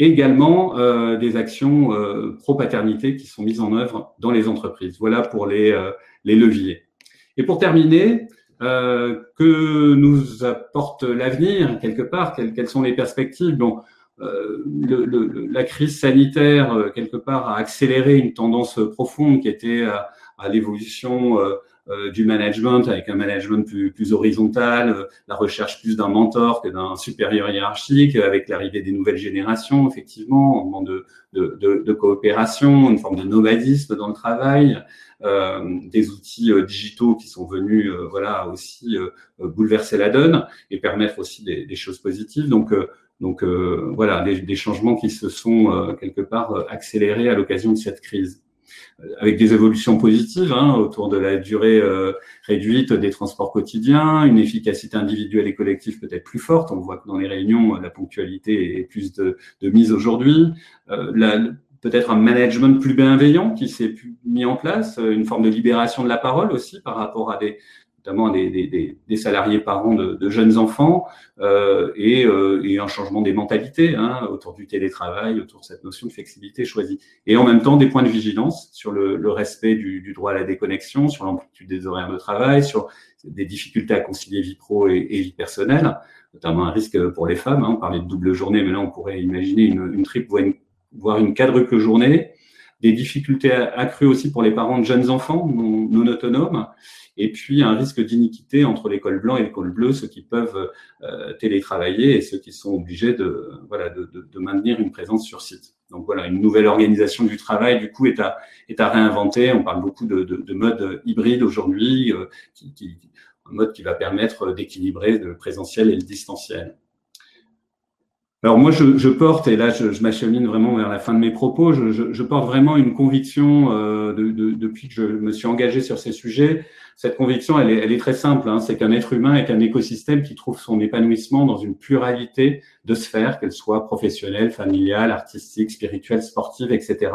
Également euh, des actions euh, pro-paternité qui sont mises en œuvre dans les entreprises. Voilà pour les, euh, les leviers. Et pour terminer, euh, que nous apporte l'avenir quelque part quelles, quelles, sont les perspectives? Bon, euh, le, le, la crise sanitaire, quelque part, a accéléré une tendance profonde qui était à, à l'évolution euh, du management avec un management plus, plus horizontal, euh, la recherche plus d'un mentor que d'un supérieur hiérarchique, avec l'arrivée des nouvelles générations, effectivement, un moment de, de, de, coopération, une forme de nomadisme dans le travail, euh, des outils euh, digitaux qui sont venus, voilà, aussi bouleverser la donne et permettre aussi des, des choses positives. Donc donc voilà, des, des, changements qui se sont quelque part accélérés à l'occasion de cette crise avec des évolutions positives hein, autour de la durée euh, réduite des transports quotidiens, une efficacité individuelle et collective peut-être plus forte. On voit que dans les réunions, la ponctualité est plus de, de mise aujourd'hui. Euh, peut-être un management plus bienveillant qui s'est mis en place, une forme de libération de la parole aussi par rapport à des, notamment des, des, salariés parents de, de jeunes enfants, euh, et, euh, et, un changement des mentalités hein, autour du télétravail, autour de cette notion de flexibilité choisie. Et en même temps, des points de vigilance sur le, le respect du, du, droit à la déconnexion, sur l'amplitude des horaires de travail, sur des difficultés à concilier vie pro et, et vie personnelle, notamment un risque pour les femmes. Hein, on parlait de double journée, mais là, on pourrait imaginer une, une triple, voire une quadruple journée des difficultés accrues aussi pour les parents de jeunes enfants non, autonomes, et puis un risque d'iniquité entre l'école blanc et l'école bleue, ceux qui peuvent euh, télétravailler et ceux qui sont obligés de, voilà, de, de, maintenir une présence sur site. Donc voilà, une nouvelle organisation du travail, du coup, est à, est à réinventer. On parle beaucoup de, de mode hybride aujourd'hui, euh, qui, qui, un mode qui va permettre d'équilibrer le présentiel et le distanciel. Alors moi, je, je, porte, et là je, je m'achemine vraiment vers la fin de mes propos, je, porte vraiment une conviction euh, de, de, depuis que je me suis engagé sur ces sujets, cette conviction, elle est, elle est très simple. Hein. c'est qu'un être humain est un écosystème qui trouve son épanouissement dans une pluralité de sphères, qu'elles soient professionnelles, familiales, artistiques, spirituelles, sportives, etc.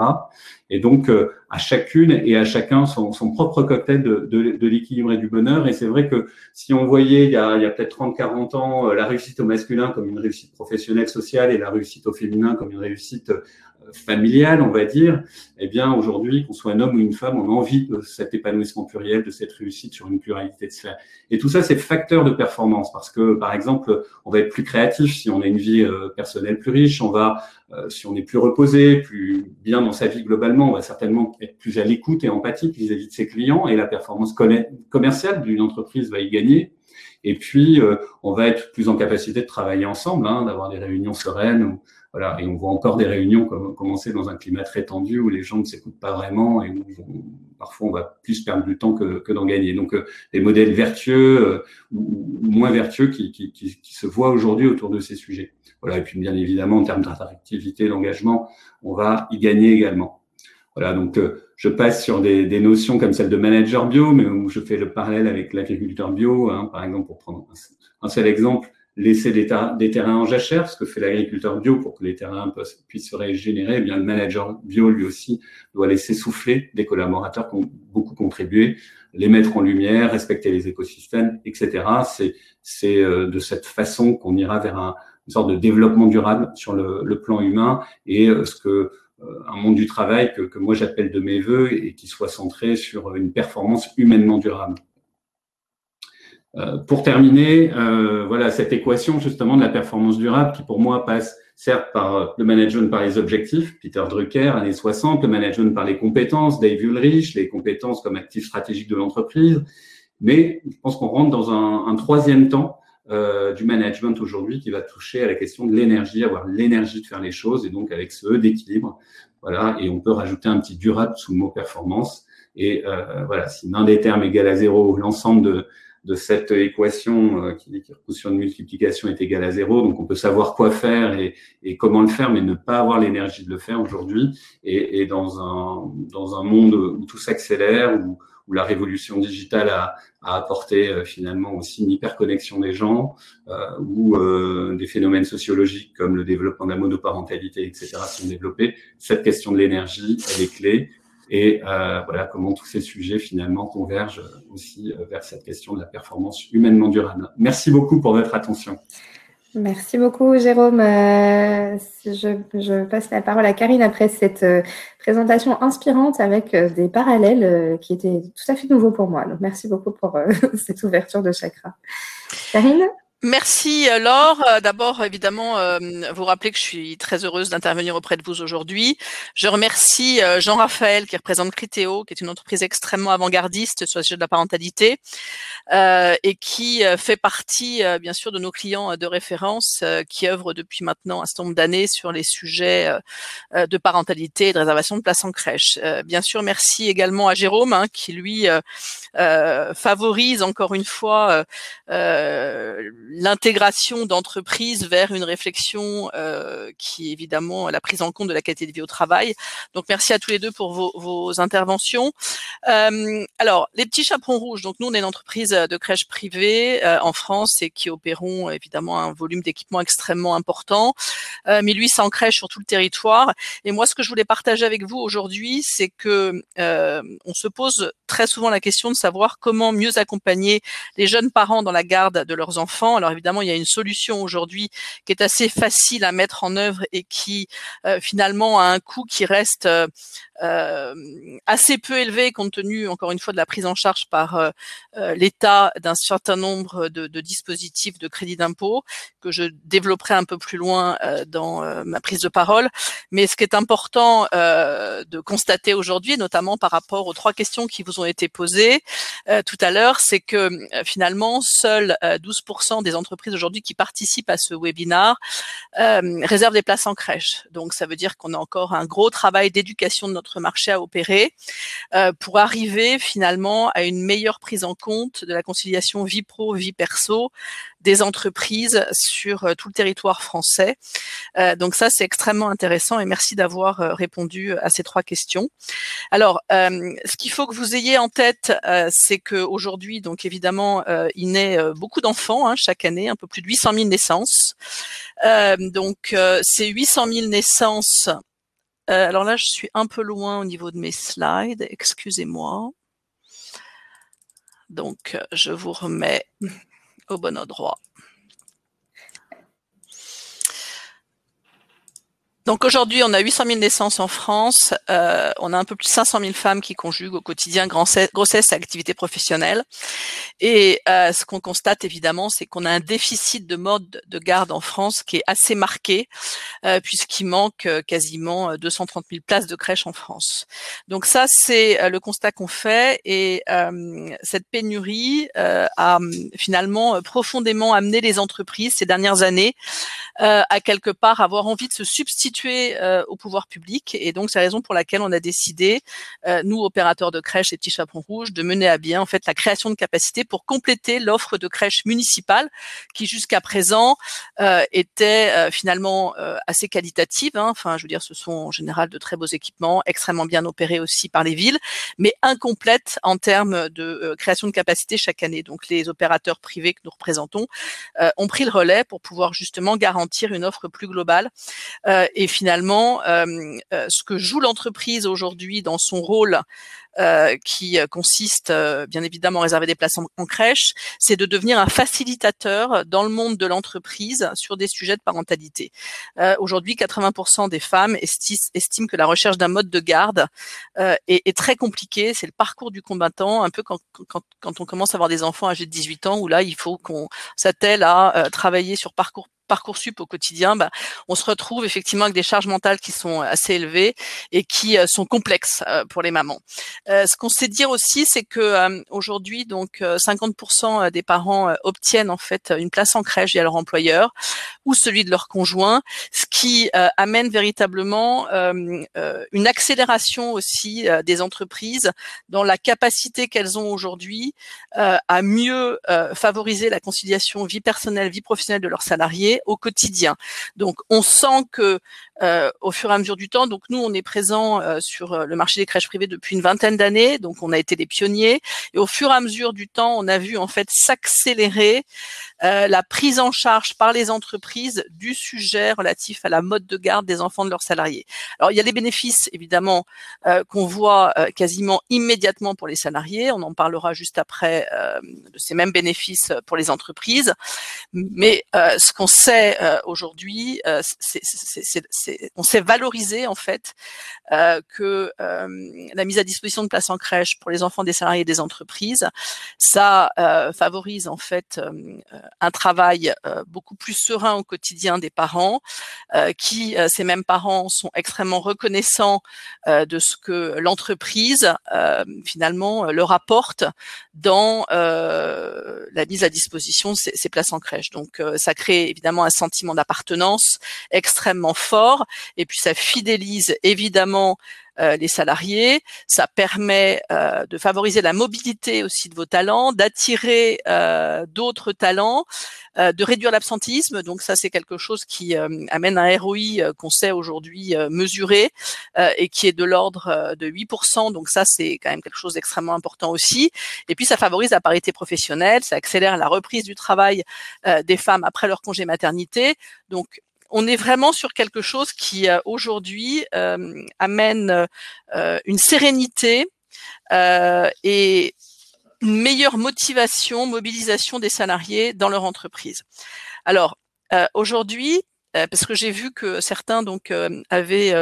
Et donc, euh, à chacune et à chacun son, son propre cocktail de, de, de l'équilibre et du bonheur. Et c'est vrai que si on voyait il y a, il y a peut-être 30-40 ans euh, la réussite au masculin comme une réussite professionnelle, sociale et la réussite au féminin comme une réussite familiale, on va dire, eh bien aujourd'hui, qu'on soit un homme ou une femme, on a envie de cet épanouissement pluriel, de cette réussite sur une pluralité de sphères. Et tout ça, c'est facteur de performance parce que, par exemple, on va être plus créatif si on a une vie euh, personnelle plus riche, on va, euh, si on est plus reposé, plus bien dans sa vie globalement, on va certainement être plus à l'écoute et empathique vis-à-vis de ses clients et la performance commerciale d'une entreprise va y gagner. Et puis, euh, on va être plus en capacité de travailler ensemble, hein, d'avoir des réunions sereines voilà, et on voit encore des réunions commencer dans un climat très tendu où les gens ne s'écoutent pas vraiment et où parfois on va plus perdre du temps que, que d'en gagner. Donc, euh, des modèles vertueux euh, ou, moins vertueux qui, qui, qui, se voient aujourd'hui autour de ces sujets. Voilà, et puis bien évidemment, en termes d'attractivité, d'engagement, on va y gagner également. Voilà, donc euh, je passe sur des, des, notions comme celle de manager bio, mais où je fais le parallèle avec l'agriculteur bio, hein, par exemple, pour prendre un seul exemple laisser des, terrains en jachère, ce que fait l'agriculteur bio pour que les terrains puissent se régénérer, eh bien le manager bio lui aussi doit laisser souffler des collaborateurs qui ont beaucoup contribué, les mettre en lumière, respecter les écosystèmes, etc. C'est euh, de cette façon qu'on ira vers un, une sorte de développement durable sur le, le plan humain et euh, ce que un monde du travail que, que moi j'appelle de mes voeux et qui soit centré sur une performance humainement durable. Euh, pour terminer, euh, voilà cette équation justement de la performance durable qui pour moi passe certes par euh, le management par les objectifs, Peter Drucker, années 60, le management par les compétences, Dave Ulrich, les compétences comme actifs stratégiques de l'entreprise, mais je pense qu'on rentre dans un troisième temps euh, du management aujourd'hui qui va toucher à la question de l'énergie, avoir l'énergie de faire les choses et donc avec ce E d'équilibre, voilà, et on peut rajouter un petit durable sous le mot performance. Et euh, voilà, si l'un des termes égale à zéro, l'ensemble de, de cette équation euh, qui, qui repose sur une multiplication est égale à zéro. Donc, on peut savoir quoi faire et, et comment le faire, mais ne pas avoir l'énergie de le faire aujourd'hui. Et, et, dans, un, dans un monde où tout s'accélère, où, où, la révolution digitale a, a apporté euh, finalement aussi une hyperconnexion des gens, euh, où euh, des phénomènes sociologiques comme le développement de la monoparentalité, etc., sont développés, cette question de l'énergie, elle est clé et euh, voilà comment tous ces sujets finalement convergent aussi euh, vers cette question de la performance humainement durable. Merci beaucoup pour votre attention. Merci beaucoup, Jérôme. Euh, je, je, passe la parole à Karine après cette euh, présentation inspirante avec euh, des parallèles qui étaient tout à fait nouveaux pour moi. Donc, merci beaucoup pour cette ouverture de chakra. Karine? Merci euh, Laure. Euh, d'abord, évidemment, euh, vous rappeler que je suis très heureuse d'intervenir auprès de vous aujourd'hui. Je remercie Jean-Raphaël qui représente Critéo, qui est une entreprise extrêmement avant-gardiste sur le sujet de la parentalité et qui fait partie, bien sûr, de nos clients de référence qui œuvrent depuis maintenant un certain nombre d'années sur les sujets de parentalité et de réservation de places en crèche. bien sûr, merci également à Jérôme hein, qui, lui, favorise encore une fois l'intégration d'entreprises vers une réflexion euh, qui évidemment la prise en compte de la qualité de vie au travail. Donc merci à tous les deux pour vos, vos interventions. Euh, alors les petits chaperons rouges. Donc nous on est une entreprise de crèches privées en France et qui opérons évidemment un volume d'équipement extrêmement important. 1800 crèches sur tout le territoire. Et moi, ce que je voulais partager avec vous aujourd'hui, c'est que on se pose très souvent la question de savoir comment mieux accompagner les jeunes parents dans la garde de leurs enfants. Alors évidemment, il y a une solution aujourd'hui qui est assez facile à mettre en œuvre et qui finalement a un coût qui reste euh, assez peu élevé compte tenu, encore une fois, de la prise en charge par euh, euh, l'État d'un certain nombre de, de, dispositifs de crédit d'impôt que je développerai un peu plus loin dans ma prise de parole. Mais ce qui est important de constater aujourd'hui, notamment par rapport aux trois questions qui vous ont été posées tout à l'heure, c'est que finalement, seuls 12% des entreprises aujourd'hui qui participent à ce webinar réservent des places en crèche. Donc, ça veut dire qu'on a encore un gros travail d'éducation de notre marché à opérer euh, pour arriver finalement à une meilleure prise en compte de la conciliation vie pro vie perso des entreprises sur euh, tout le territoire français. Euh, donc ça c'est extrêmement intéressant et merci d'avoir répondu à ces trois questions. Alors ce qu'il faut que vous ayez en tête c'est que aujourd'hui donc évidemment il naît beaucoup d'enfants hein, chaque année, un peu plus de 800 000 naissances. donc ces 800 000 naissances euh, alors là, je suis un peu loin au niveau de mes slides, excusez-moi. Donc, je vous remets au bon endroit. Donc aujourd'hui, on a 800 000 naissances en France. Euh, on a un peu plus de 500 000 femmes qui conjuguent au quotidien grossesse et activité professionnelle. Et euh, ce qu'on constate évidemment, c'est qu'on a un déficit de mode de garde en France qui est assez marqué, euh, puisqu'il manque quasiment 230 000 places de crèche en France. Donc ça, c'est le constat qu'on fait. Et cette pénurie a finalement profondément amené les entreprises ces dernières années à quelque part avoir envie de se substituer euh, au pouvoir public. Et donc, c'est la raison pour laquelle on a décidé, euh, nous, opérateurs de crèches et petits chaperons rouges, de mener à bien en fait la création de capacités pour compléter l'offre de crèches municipales qui jusqu'à présent euh, était finalement assez qualitative. Hein. Enfin, je veux dire, ce sont en général de très beaux équipements, extrêmement bien opérés aussi par les villes, mais incomplètes en termes de création de capacités chaque année. Donc, les opérateurs privés que nous représentons ont pris le relais pour pouvoir justement garantir une offre plus globale et finalement, euh, euh, ce que joue l'entreprise aujourd'hui dans son rôle euh, qui consiste bien évidemment à réserver des places en, crèche, c'est de devenir un facilitateur dans le monde de l'entreprise sur des sujets de parentalité. Aujourd'hui, 80% des femmes estiment que la recherche d'un mode de garde est, est, très compliquée. C'est le parcours du combattant, un peu quand, quand, quand, on commence à avoir des enfants âgés de 18 ans, où là, il faut qu'on s'attelle à travailler sur parcours Parcoursup au quotidien, bah, on se retrouve effectivement avec des charges mentales qui sont assez élevées et qui euh, sont complexes euh, pour les mamans. Euh, ce qu'on sait dire aussi, c'est que aujourd'hui, donc 50% des parents obtiennent en fait une place en crèche via leur employeur ou celui de leur conjoint, ce qui amène véritablement une accélération aussi des entreprises dans la capacité qu'elles ont aujourd'hui à mieux favoriser la conciliation vie personnelle, vie professionnelle de leurs salariés au quotidien. Donc on sent que au fur et à mesure du temps, donc nous on est présent euh, sur euh, le marché des crèches privées depuis une vingtaine d'années, donc on a été des pionniers. Et au fur et à mesure du temps, on a vu en fait s'accélérer la prise en charge par les entreprises du sujet relatif à la mode de garde des enfants de leurs salariés. Alors il y a les bénéfices évidemment qu'on voit quasiment immédiatement pour les salariés, on en parlera juste après de ces mêmes bénéfices pour les entreprises, mais ce qu'on sait euh, aujourd'hui, euh, on sait valoriser en fait euh, que la mise à disposition de places en crèche pour les enfants des salariés des entreprises, ça favorise en fait un travail beaucoup plus serein au quotidien des parents, qui ces mêmes parents sont extrêmement reconnaissants de ce que l'entreprise finalement leur apporte dans la mise à disposition de ces places en crèche. Donc ça crée évidemment un sentiment d'appartenance extrêmement fort et puis ça fidélise évidemment les salariés. Ça permet de favoriser la mobilité aussi de vos talents, d'attirer d'autres talents, de réduire l'absentisme. Donc ça, c'est quelque chose qui amène un ROI qu'on sait aujourd'hui mesurer et qui est de l'ordre de 8%. Donc ça, c'est quand même quelque chose d'extrêmement important aussi. Et puis ça favorise la parité professionnelle, ça accélère la reprise du travail des femmes après leur congé maternité. Donc on est vraiment sur quelque chose qui euh, aujourd'hui euh, amène euh, une sérénité et une meilleure motivation, mobilisation des salariés dans leur entreprise. Alors aujourd'hui, parce que j'ai vu que certains donc avaient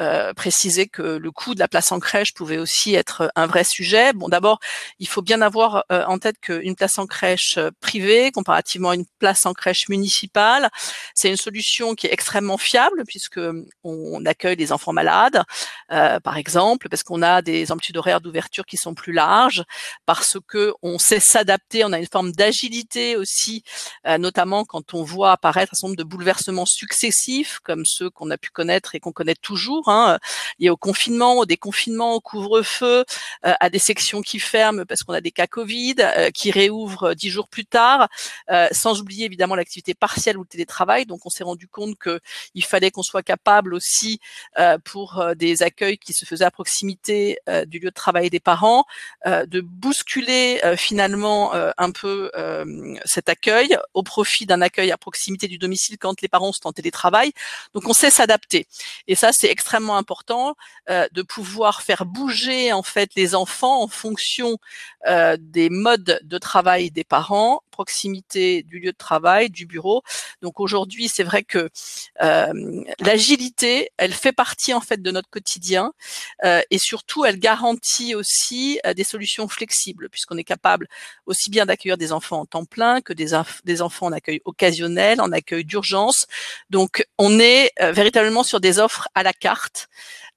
euh, préciser que le coût de la place en crèche pouvait aussi être un vrai sujet. Bon, d'abord, il faut bien avoir euh, en tête qu'une place en crèche euh, privée, comparativement à une place en crèche municipale, c'est une solution qui est extrêmement fiable puisque on accueille des enfants malades, par exemple, parce qu'on a des amplitudes horaires d'ouverture qui sont plus larges, parce que on sait s'adapter, on a une forme d'agilité aussi, notamment quand on voit apparaître un certain nombre de bouleversements successifs comme ceux qu'on a pu connaître et qu'on connaît toujours hein, liés au confinement, au déconfinement, au couvre-feu, euh, à des sections qui ferment parce qu'on a des cas Covid, euh, qui réouvrent dix jours plus tard, euh, sans oublier évidemment l'activité partielle ou le télétravail. Donc on s'est rendu compte qu'il fallait qu'on soit capable aussi pour des accueils qui se faisaient à proximité du lieu de travail des parents, de bousculer finalement un peu cet accueil au profit d'un accueil à proximité du domicile quand les parents sont en télétravail. Donc on sait s'adapter. Et ça, c'est extrêmement important euh, de pouvoir faire bouger en fait les enfants en fonction euh, des modes de travail des parents, proximité du lieu de travail, du bureau. Donc aujourd'hui, c'est vrai que euh, l'agilité, elle fait partie en fait de notre quotidien et surtout, elle garantit aussi des solutions flexibles puisqu'on est capable aussi bien d'accueillir des enfants en temps plein que des, des enfants en accueil occasionnel, en accueil d'urgence. Donc on est véritablement sur des offres à la carte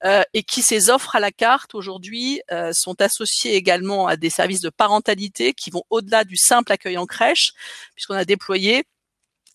euh, et qui ces offres à la carte aujourd'hui euh, sont associées également à des services de parentalité qui vont au-delà du simple accueil en crèche, puisqu'on a déployé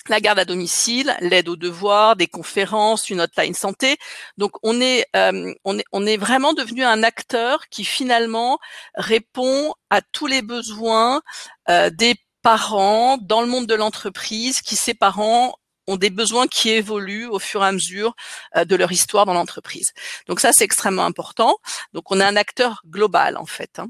la garde à domicile, l'aide aux devoirs, des conférences, une hotline santé. Donc on est, euh, on est, on est vraiment devenu un acteur qui finalement répond à tous les besoins des parents dans le monde de l'entreprise, qui ces parents ont des besoins qui évoluent au fur et à mesure euh, de leur histoire dans l'entreprise. Donc ça, c'est extrêmement important. Donc on est un acteur global en fait. Hein.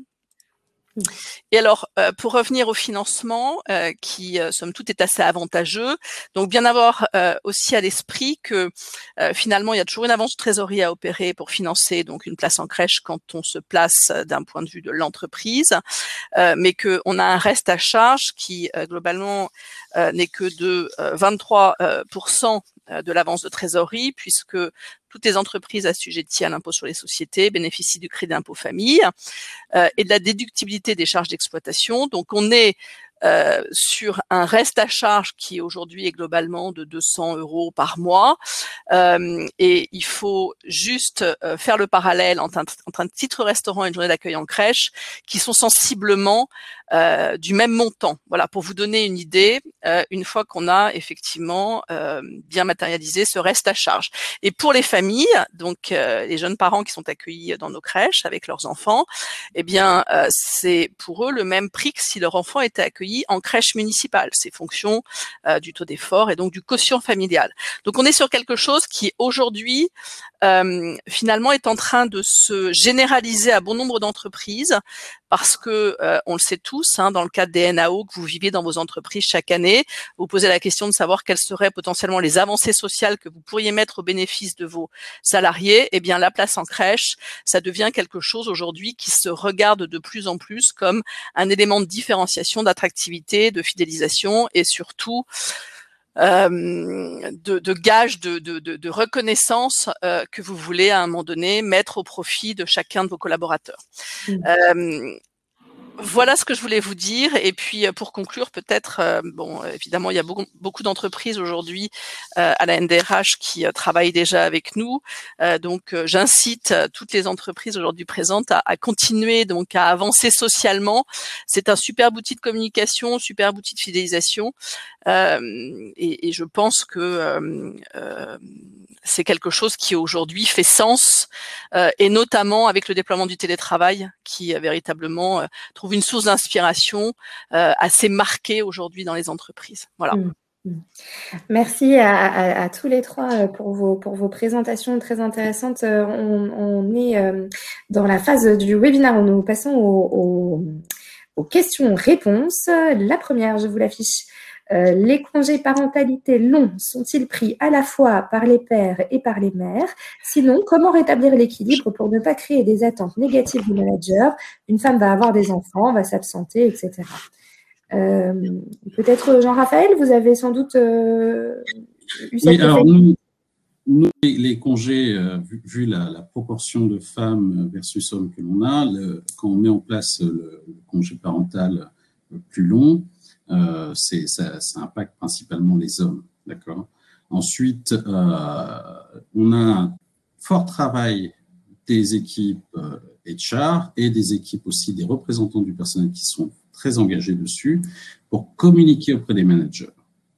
Et alors, euh, pour revenir au financement, euh, qui euh, somme toute est assez avantageux, donc bien avoir aussi à l'esprit que finalement il y a toujours une avance de trésorerie à opérer pour financer donc une place en crèche quand on se place d'un point de vue de l'entreprise, mais que on a un reste à charge qui globalement n'est que de 23% de l'avance de trésorerie, puisque toutes les entreprises assujetties à l'impôt sur les sociétés bénéficient du crédit d'impôt famille euh, et de la déductibilité des charges d'exploitation. Donc on est euh, sur un reste à charge qui aujourd'hui est globalement de 200 euros par mois. Euh, et il faut juste euh, faire le parallèle entre un, entre un titre restaurant et une journée d'accueil en crèche qui sont sensiblement euh, du même montant. Voilà, pour vous donner une idée, euh, une fois qu'on a effectivement bien matérialisé ce reste à charge. Et pour les familles, donc les jeunes parents qui sont accueillis dans nos crèches avec leurs enfants, eh bien c'est pour eux le même prix que si leur enfant était accueilli en crèche municipale. C'est fonction euh, du taux d'effort et donc du quotient familial. Donc on est sur quelque chose qui aujourd'hui euh, finalement est en train de se généraliser à bon nombre d'entreprises parce que euh, on le sait tous, hein, dans le cadre des NAO que vous vivez dans vos entreprises chaque année, vous posez la question de savoir quelles seraient potentiellement les avancées sociales que vous pourriez mettre au bénéfice de vos salariés. Eh bien, la place en crèche, ça devient quelque chose aujourd'hui qui se regarde de plus en plus comme un élément de différenciation, d'attractivité, de fidélisation et surtout de, de gage de, de, de reconnaissance euh, que vous voulez à un moment donné mettre au profit de chacun de vos collaborateurs. Mmh. Voilà ce que je voulais vous dire. Et puis euh, pour conclure, peut-être, euh, bon, évidemment, il y a beaucoup, beaucoup d'entreprises aujourd'hui euh, à la NDRH qui travaillent déjà avec nous. donc, j'incite toutes les entreprises aujourd'hui présentes à, continuer donc à avancer socialement. C'est un super outil de communication, super outil de fidélisation. Et, je pense que c'est quelque chose qui aujourd'hui fait sens, et notamment avec le déploiement du télétravail, qui véritablement trouve une source d'inspiration assez marquée aujourd'hui dans les entreprises. Voilà. Mmh, mmh. Merci à, tous les trois pour vos, pour vos présentations très intéressantes. On, est dans la phase du webinaire nous passons aux questions-réponses. La première, je vous l'affiche. Euh, les congés parentalité longs sont-ils pris à la fois par les pères et par les mères? Sinon, comment rétablir l'équilibre pour ne pas créer des attentes négatives du manager? Une femme va avoir des enfants, va s'absenter, etc. Euh, peut-être Jean-Raphaël, vous avez sans doute euh, eu cette oui, alors nous, les, congés, vu, la, proportion de femmes versus hommes que l'on a, quand on met en place le congé parental plus long, euh, ça, ça, impacte principalement les hommes. D'accord? Ensuite, euh, on a un fort travail des équipes HR euh, et des équipes aussi des représentants du personnel qui sont très engagés dessus pour communiquer auprès des managers.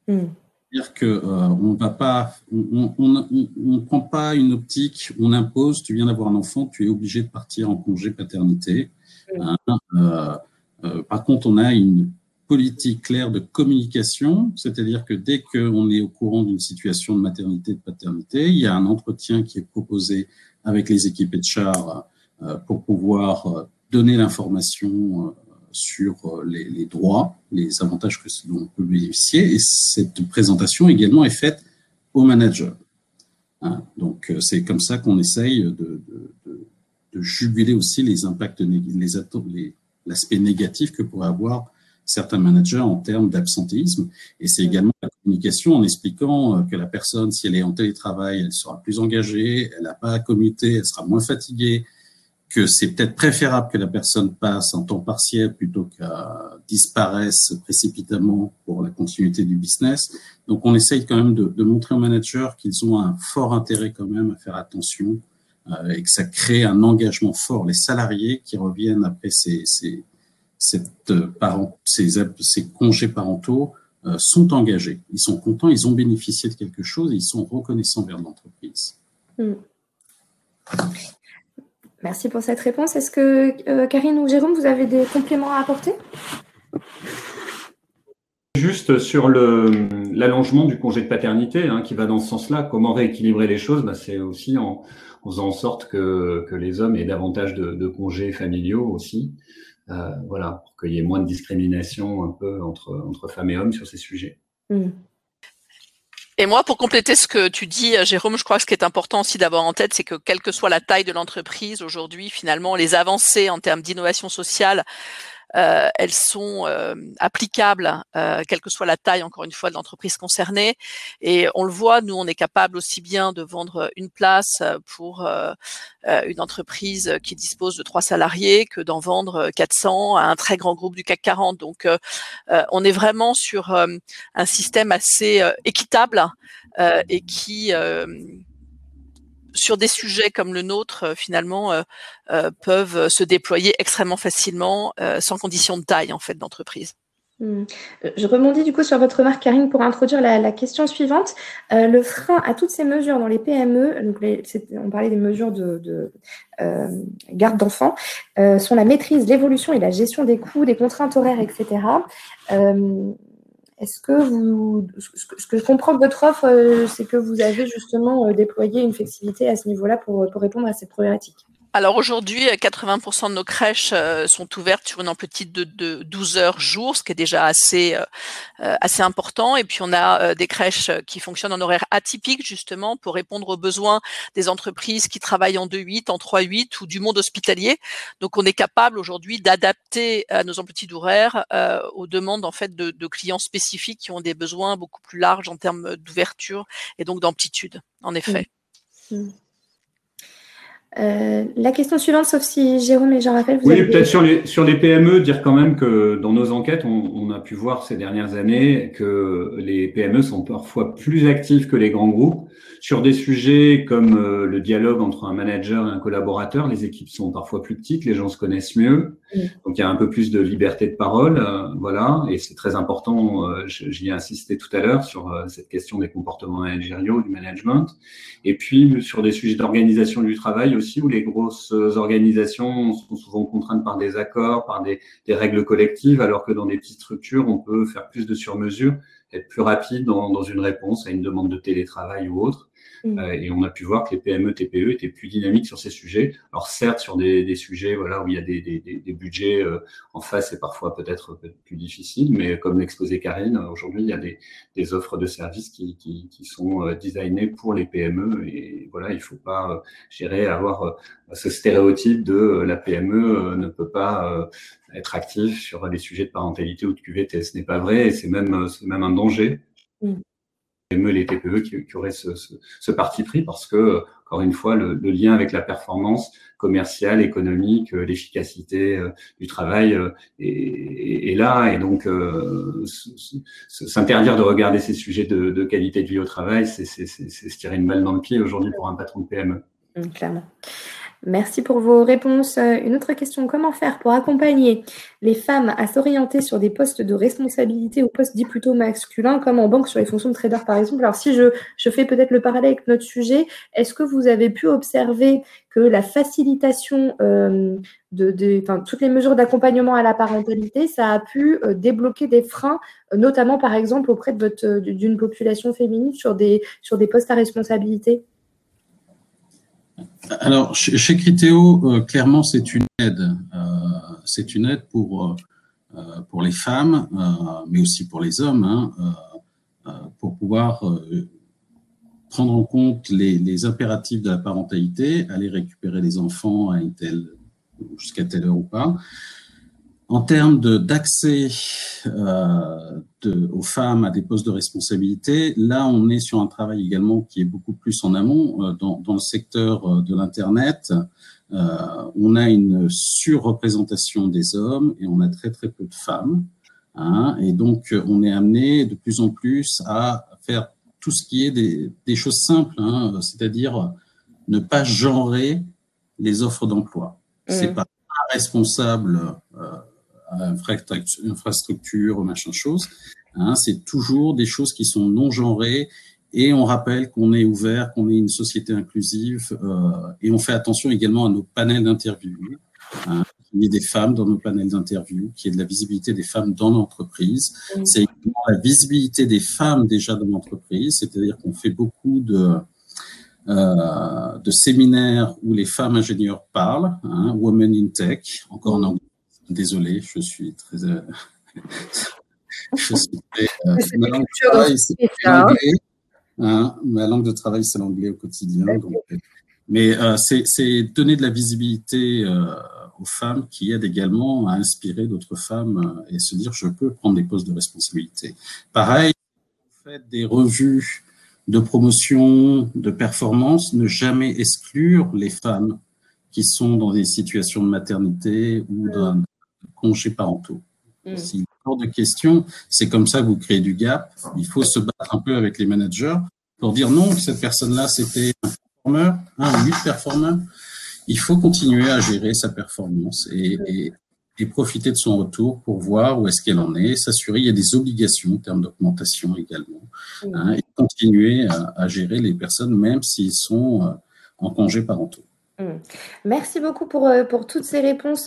Hmm. C'est-à-dire qu'on euh, va pas, on ne prend pas une optique, on impose, tu viens d'avoir un enfant, tu es obligé de partir en congé paternité. Hmm. Hein, euh, euh, par contre, on a une politique claire de communication, c'est-à-dire que dès qu'on est au courant d'une situation de maternité, de paternité, il y a un entretien qui est proposé avec les équipes HR euh, pour pouvoir euh, donner l'information euh, sur les, droits, les avantages que l'on peut bénéficier. Et cette présentation également est faite au manager. Hein, donc c'est comme ça qu'on essaye de, de, juguler aussi les impacts, les l'aspect négatif que pourrait avoir certains managers en termes d'absentéisme. Et c'est également la communication en expliquant euh, que la personne, si elle est en télétravail, elle sera plus engagée, elle n'a pas à commuter, elle sera moins fatiguée, que c'est peut-être préférable que la personne passe en temps partiel plutôt qu'à disparaisse précipitamment pour la continuité du business. Donc, on essaye quand même de, de montrer aux managers qu'ils ont un fort intérêt quand même à faire attention euh, et que ça crée un engagement fort. Les salariés qui reviennent après ces, ces, cette, euh, ces, ces, congés parentaux euh, sont engagés. Ils sont contents, ils ont bénéficié de quelque chose et ils sont reconnaissants vers l'entreprise. Hmm. Merci pour cette réponse. Est-ce que euh, Karine ou Jérôme, vous avez des compléments à apporter? Juste sur l'allongement du congé de paternité, hein, qui va dans ce sens-là, comment rééquilibrer les choses, bah, c'est aussi en, faisant en sorte que, que, les hommes aient davantage de, de congés familiaux aussi. Euh, voilà, pour qu'il y ait moins de discrimination un peu entre, entre femmes et hommes sur ces sujets. Mm. Et moi, pour compléter ce que tu dis, euh, Jérôme, je crois que ce qui est important aussi d'avoir en tête, c'est que quelle que soit la taille de l'entreprise, aujourd'hui, finalement, les avancées en termes d'innovation sociale euh, elles sont euh, applicables, euh, quelle que soit la taille, encore une fois, de l'entreprise concernée. Et on le voit, nous, on est capable aussi bien de vendre une place pour une entreprise qui dispose de trois salariés que d'en vendre 400 à un très grand groupe du CAC 40. Donc, on est vraiment sur un système assez équitable et qui sur des sujets comme le nôtre, euh, finalement, euh, euh, peuvent se déployer extrêmement facilement, sans condition de taille en fait d'entreprise. Hmm. Je rebondis du coup sur votre remarque, Karine, pour introduire la, question suivante. le frein à toutes ces mesures dans les PME, donc on parlait des mesures de, garde d'enfants, sont la maîtrise, l'évolution et la gestion des coûts, des contraintes horaires, etc. Est-ce que vous, ce que je comprends de votre offre, euh, c'est que vous avez justement euh, déployé une flexibilité à ce niveau-là pour, pour répondre à cette problématique alors aujourd'hui, 80% de nos crèches euh, sont ouvertes sur une amplitude de, de 12 heures jour, ce qui est déjà assez euh, euh, assez important. Et puis on a des crèches qui fonctionnent en horaire atypique justement pour répondre aux besoins des entreprises qui travaillent en 2-8, en 3-8 ou du monde hospitalier. Donc on est capable aujourd'hui d'adapter nos amplitudes horaires aux demandes en fait de, de, clients spécifiques qui ont des besoins beaucoup plus larges en termes d'ouverture et donc d'amplitude. En effet. Mmh. Mmh. Euh, la question suivante, sauf si Jérôme et Jean-Raphaël, vous Oui, peut-être sur les, sur les PME, dire quand même que dans nos enquêtes, on, on, a pu voir ces dernières années que les PME sont parfois plus actives que les grands groupes. Sur des sujets comme euh, le dialogue entre un manager et un collaborateur, les équipes sont parfois plus petites, les gens se connaissent mieux, donc il y a un peu plus de liberté de parole, euh, voilà, et c'est très important, euh, j'y ai insisté tout à l'heure sur cette question des comportements managériaux, du management, et puis sur des sujets d'organisation du travail aussi, où les grosses organisations sont souvent contraintes par des accords, par des, des règles collectives, alors que dans des petites structures, on peut faire plus de sur-mesure, être plus rapide dans, dans une réponse à une demande de télétravail ou autre. Mm. Euh, et on a pu voir que les PME, TPE étaient plus dynamiques sur ces sujets. Alors certes, sur des, des sujets voilà, où il y a des, des, des budgets euh, en face, c'est parfois peut-être plus difficile, mais comme l'exposait Karine, aujourd'hui, il y a des, offres de services qui, qui, qui, sont euh, designées pour les PME. Et voilà, il faut pas, gérer avoir ce stéréotype de la PME ne peut pas être active sur les sujets de parentalité ou de QVT. Ce n'est pas vrai et c'est même, même un danger. Mm. PME, les TPE qui, auraient ce, parti pris parce que, encore une fois, le, lien avec la performance commerciale, économique, euh, l'efficacité euh, du travail euh, est, est, là. Et donc, s'interdire de regarder ces sujets de, de, qualité de vie au travail, c'est se tirer une balle dans le pied aujourd'hui pour un patron de PME. Mmh, clairement. Merci pour vos réponses. Euh, une autre question, comment faire pour accompagner les femmes à s'orienter sur des postes de responsabilité ou postes dits plutôt masculins, comme en banque sur les fonctions de trader par exemple? Alors si je, je fais peut-être le parallèle avec notre sujet, est-ce que vous avez pu observer que la facilitation euh, de, de toutes les mesures d'accompagnement à la parentalité, ça a pu euh, débloquer des freins, notamment par exemple auprès de votre d'une population féminine sur des, sur des postes à responsabilité? Alors, chez, Critéo, euh, clairement, c'est une aide. Euh, c'est une aide pour, euh, pour les femmes, mais aussi pour les hommes, hein, pour pouvoir prendre en compte les, impératifs de la parentalité, aller récupérer les enfants à telle, jusqu'à telle heure ou pas, en termes d'accès euh, aux femmes à des postes de responsabilité, là, on est sur un travail également qui est beaucoup plus en amont. Euh, dans, dans, le secteur euh, de l'Internet, euh, on a une surreprésentation des hommes et on a très, très peu de femmes. Hein, et donc, on est amené de plus en plus à faire tout ce qui est des, des choses simples, hein, c'est-à-dire ne pas genrer les offres d'emploi. Mmh. C'est pas responsable euh, infrastructure, machin chose. Hein, c'est toujours des choses qui sont non genrées et on rappelle qu'on est ouvert, qu'on est une société inclusive euh, et on fait attention également à nos panels d'interview. Hein, qu'il y ait des femmes dans nos panels d'interview, qu'il y ait de la visibilité des femmes dans l'entreprise. C'est également la visibilité des femmes déjà dans l'entreprise, c'est-à-dire qu'on fait beaucoup de, euh, de séminaires où les femmes ingénieurs parlent, hein, Women in Tech, encore en anglais Désolé, je suis très. Euh, je suis très euh, ma, langue de travail, c'est l'anglais. Hein, ma langue de travail, c'est l'anglais au quotidien. Donc, euh, mais euh, c'est donner de la visibilité euh, aux femmes qui aident également à inspirer d'autres femmes et se dire je peux prendre des postes de responsabilité. Pareil, fait des revues de promotion, de performance, ne jamais exclure les femmes qui sont dans des situations de maternité ou d'un congés parentaux. Mm. Si hors de question, c'est comme ça que vous créez du gap. Il faut se battre un peu avec les managers pour dire non, cette personne-là, c'était un performeur, un huit performeur. Il faut continuer à gérer sa performance et, et, et profiter de son retour pour voir où est-ce qu'elle en est, s'assurer, il y a des obligations en termes d'augmentation également, mm. hein, et continuer à, à, gérer les personnes même s'ils sont euh, en congé parentaux. Mm. Merci beaucoup pour, euh, pour toutes ces réponses.